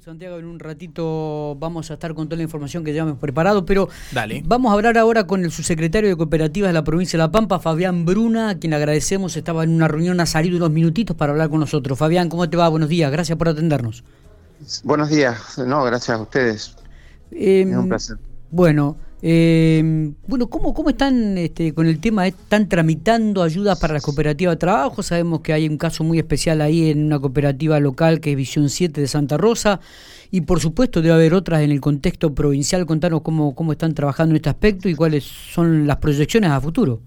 Santiago, en un ratito vamos a estar con toda la información que ya hemos preparado, pero vamos a hablar ahora con el subsecretario de Cooperativas de la provincia de La Pampa, Fabián Bruna, a quien agradecemos, estaba en una reunión, ha salido unos minutitos para hablar con nosotros. Fabián, ¿cómo te va? Buenos días, gracias por atendernos. Buenos días, no, gracias a ustedes. es un placer. Bueno, eh, bueno, ¿cómo, cómo están este, con el tema? ¿Están tramitando ayudas para la cooperativa de trabajo? Sabemos que hay un caso muy especial ahí en una cooperativa local que es Visión 7 de Santa Rosa y por supuesto debe haber otras en el contexto provincial. Contanos cómo, cómo están trabajando en este aspecto y cuáles son las proyecciones a futuro.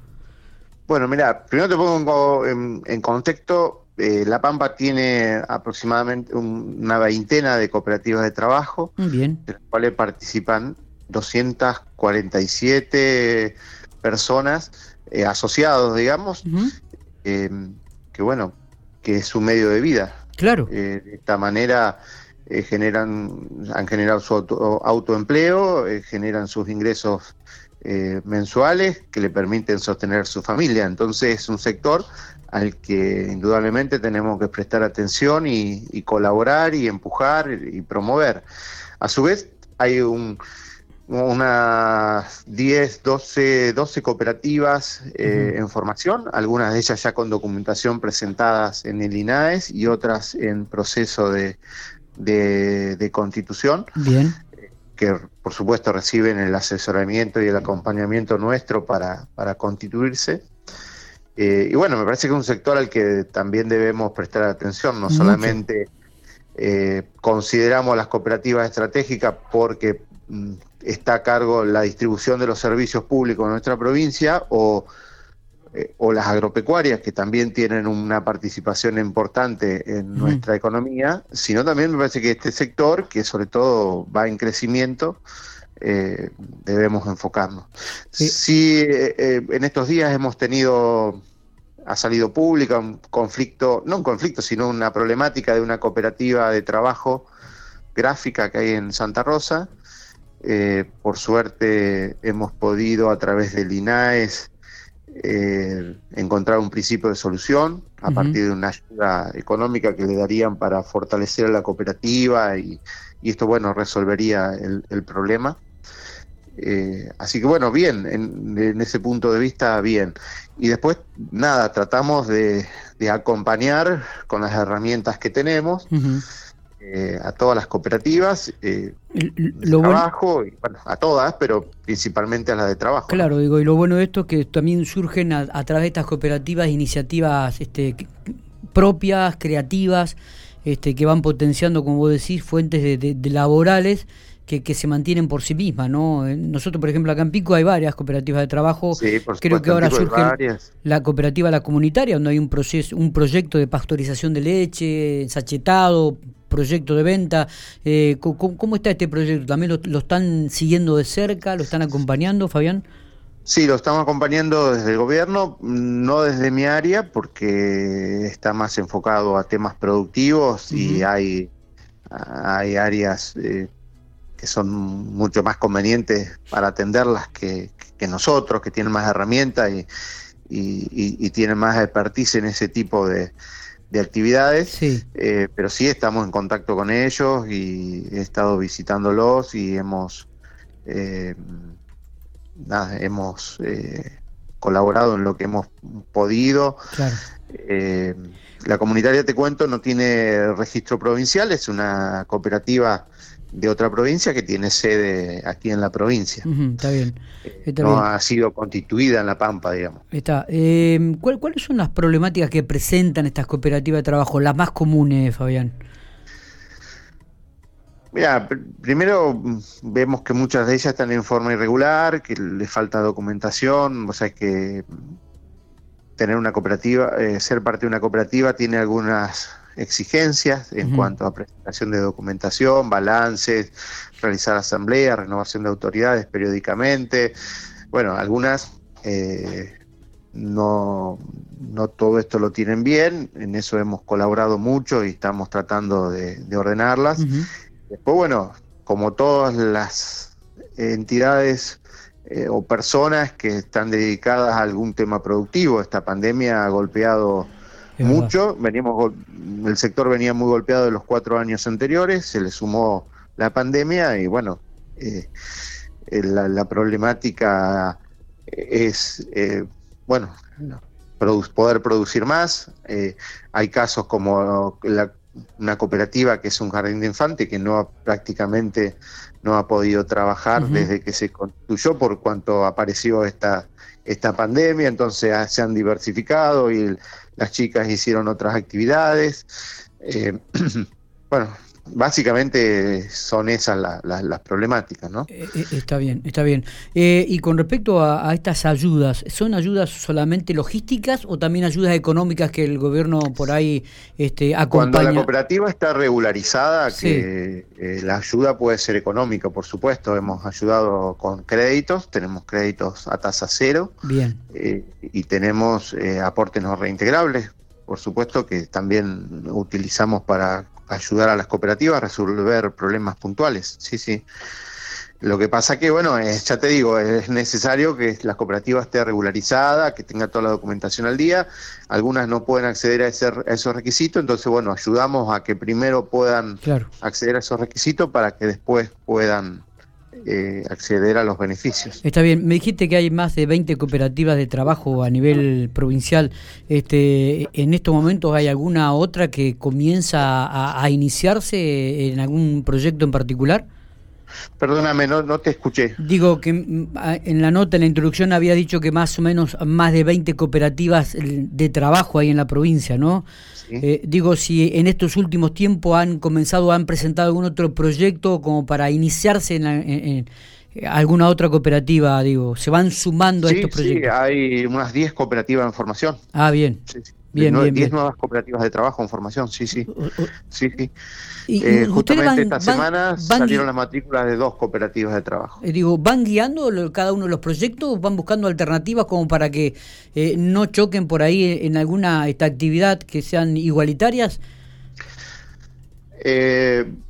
Bueno, mira, primero te pongo en, contexto. Eh, la Pampa tiene aproximadamente una veintena de cooperativas de trabajo, Bien. de las cuales participan 247 personas eh, asociados, digamos, eh, que bueno, que es su medio de vida. Claro. Eh, de esta manera generan, han generado su autoempleo, generan sus ingresos mensuales que le permiten sostener su familia. Entonces es un sector al que indudablemente tenemos que prestar atención y colaborar y empujar y promover. A su vez, hay un unas 10, 12, 12 cooperativas eh, en formación, algunas de ellas ya con documentación presentadas en el INAES y otras en proceso de, de, constitución. Bien. Que por supuesto reciben el asesoramiento y el acompañamiento nuestro para, para constituirse. Eh, y bueno, me parece que es un sector al que también debemos prestar atención, no solamente eh, consideramos las cooperativas estratégicas porque mm, está a cargo la distribución de los servicios públicos en nuestra provincia o, eh, o las agropecuarias, que también tienen una participación importante en nuestra economía, sino también me parece que este sector, que sobre todo va en crecimiento, eh, debemos enfocarnos. Sí, eh, en estos días hemos tenido, ha salido pública un conflicto, no un conflicto, sino una problemática de una cooperativa de trabajo gráfica que hay en Santa Rosa, eh, por suerte hemos podido a través del INAES eh, encontrar un principio de solución a partir de una ayuda económica que le darían para fortalecer a la cooperativa y, esto, bueno, resolvería el, problema. Eh, así que bueno, bien, en, ese punto de vista, bien. Y después, nada, tratamos de, acompañar con las herramientas que tenemos. Eh, a todas las cooperativas eh, de trabajo, y, bueno, a todas, pero principalmente a las de trabajo. Claro, digo, y lo bueno de esto es que también surgen a, través de estas cooperativas iniciativas este, propias, creativas, este, que van potenciando, como vos decís, fuentes de, laborales que, que, se mantienen por sí mismas, ¿no? Eh, nosotros, por ejemplo, acá en Pico hay varias cooperativas de trabajo. Creo que ahora surge la cooperativa La Comunitaria, donde hay un proceso, un proyecto de pastorización de leche, ensachetado, proyecto de venta. Eh, ¿cómo, está este proyecto? ¿También lo, están siguiendo de cerca? ¿Lo están acompañando, Fabián? Sí, lo estamos acompañando desde el gobierno, no desde mi área, porque está más enfocado a temas productivos y hay, hay áreas eh, que son mucho más convenientes para atenderlas que, nosotros, que tienen más herramientas y, y tienen más expertise en ese tipo de, de actividades, eh, pero sí estamos en contacto con ellos y he estado visitándolos y hemos, eh, hemos eh, colaborado en lo que hemos podido. la comunitaria, te cuento, no tiene registro provincial, es una cooperativa de otra provincia que tiene sede aquí en la provincia. está bien. Eh, no ha sido constituida en La Pampa, digamos. Está. Eh, ¿Cuáles son las problemáticas que presentan estas cooperativas de trabajo, las más comunes, Fabián? Mira, primero mm, vemos que muchas de ellas están en forma irregular, que les falta documentación, o sea, que tener una cooperativa, eh, ser parte de una cooperativa tiene algunas exigencias en cuanto a presentación de documentación, balances, realizar asambleas, renovación de autoridades periódicamente. Bueno, algunas eh, no, no todo esto lo tienen bien, en eso hemos colaborado mucho y estamos tratando de, ordenarlas. Después, bueno, como todas las entidades eh, o personas que están dedicadas a algún tema productivo, esta pandemia ha golpeado mucho. Veníamos, el sector venía muy golpeado de los cuatro años anteriores, se le sumó la pandemia y bueno, eh, eh, la, problemática es, eh, bueno, poder producir más. hay casos como una cooperativa que es un jardín de infante que no prácticamente no ha podido trabajar desde que se construyó por cuanto apareció esta esta pandemia, entonces ah, se han diversificado y las chicas hicieron otras actividades. Eh, bueno, básicamente son esas las problemáticas, ¿no? Eh, eh, está bien, está bien. y con respecto a, estas ayudas, ¿son ayudas solamente logísticas o también ayudas económicas que el gobierno por ahí este, acompaña? Cuando la cooperativa está regularizada, que la ayuda puede ser económica, por supuesto. Hemos ayudado con créditos, tenemos créditos a tasa cero. Bien. y tenemos aportes no reintegrables, por supuesto, que también utilizamos para ayudar a las cooperativas a resolver problemas puntuales. Sí, sí. Lo que pasa que, bueno, ya te digo, es necesario que la cooperativa esté regularizada, que tenga toda la documentación al día. Algunas no pueden acceder a, ese, esos requisitos, entonces, bueno, ayudamos a que primero puedan acceder a esos requisitos para que después puedan eh, acceder a los beneficios. Está bien, me dijiste que hay más de 20 cooperativas de trabajo a nivel provincial. Este, ¿En estos momentos hay alguna otra que comienza a, iniciarse en algún proyecto en particular? Perdóname, no, no te escuché. Digo que mm, en la nota, en la introducción, había dicho que más o menos más de 20 cooperativas de trabajo hay en la provincia, ¿no? Eh, digo, si en estos últimos tiempos han comenzado, han presentado algún otro proyecto como para iniciarse en, alguna otra cooperativa, digo, se van sumando a estos proyectos. Sí, hay unas 10 cooperativas en formación. Ah, bien. Sí, Bien, 10 nuevas cooperativas de trabajo en formación, sí, sí. sí, sí. Y, eh, justamente esta semana salieron las matrículas de dos cooperativas de trabajo. Eh, digo, ¿van guiando cada uno de los proyectos? ¿Van buscando alternativas como para que eh, no choquen por ahí en alguna esta actividad que sean igualitarias?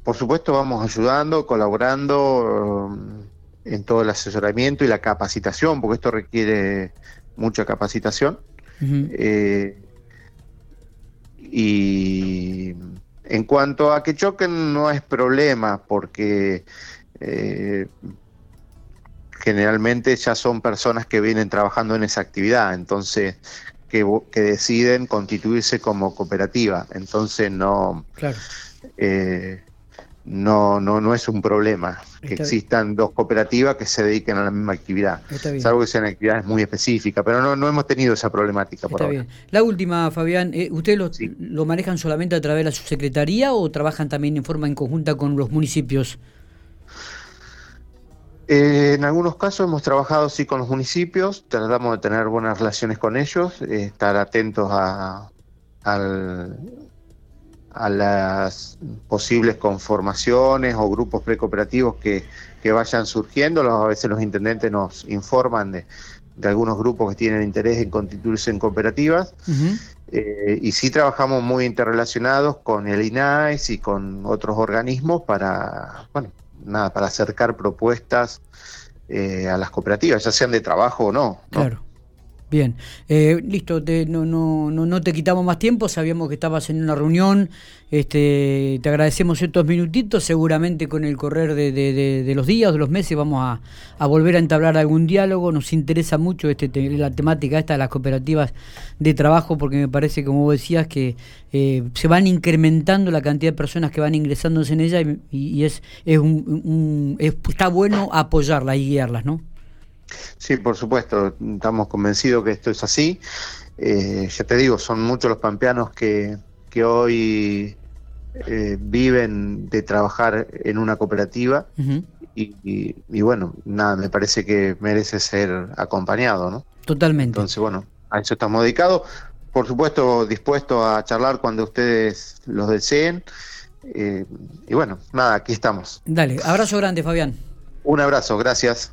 por supuesto, vamos ayudando, colaborando en todo el asesoramiento y la capacitación, porque esto requiere mucha capacitación. Y en cuanto a que choquen no es problema porque eh, generalmente ya son personas que vienen trabajando en esa actividad, entonces que, que deciden constituirse como cooperativa, entonces no... Claro. Eh, no, no, no es un problema que existan dos cooperativas que se dediquen a la misma actividad, salvo que sean actividades muy específicas, pero no, no hemos tenido esa problemática por ahora. La última, Fabián, eh, ¿ustedes lo, lo, manejan solamente a través de la subsecretaría o trabajan también en forma en conjunta con los municipios? Eh, en algunos casos hemos trabajado sí con los municipios, tratamos de tener buenas relaciones con ellos, eh, estar atentos a, al, a las posibles conformaciones o grupos precooperativos que, que vayan surgiendo. A veces los intendentes nos informan de, algunos grupos que tienen interés en constituirse en cooperativas. Eh, y sí trabajamos muy interrelacionados con el INAIS y con otros organismos para, bueno, nada, para acercar propuestas eh, a las cooperativas, ya sean de trabajo o no. Claro. Bien, eh, listo, no, no, no, no te quitamos más tiempo, sabíamos que estabas en una reunión, este, te agradecemos estos minutitos, seguramente con el correr de, los días, de los meses, vamos a, volver a entablar algún diálogo, nos interesa mucho este, la temática esta de las cooperativas de trabajo, porque me parece, como vos decías, que eh, se van incrementando la cantidad de personas que van ingresándose en ella y, es, es, un, está bueno apoyarlas y guiarlas, ¿no? Sí, por supuesto, estamos convencidos que esto es así. Eh, ya te digo, son muchos los pampeanos que, que hoy eh, viven de trabajar en una cooperativa y, y, bueno, nada, me parece que merece ser acompañado, ¿no? Totalmente. Entonces, bueno, a eso estamos dedicados. Por supuesto, dispuesto a charlar cuando ustedes los deseen. Eh, y bueno, nada, aquí estamos. Dale, abrazo grande, Fabián. Un abrazo, gracias.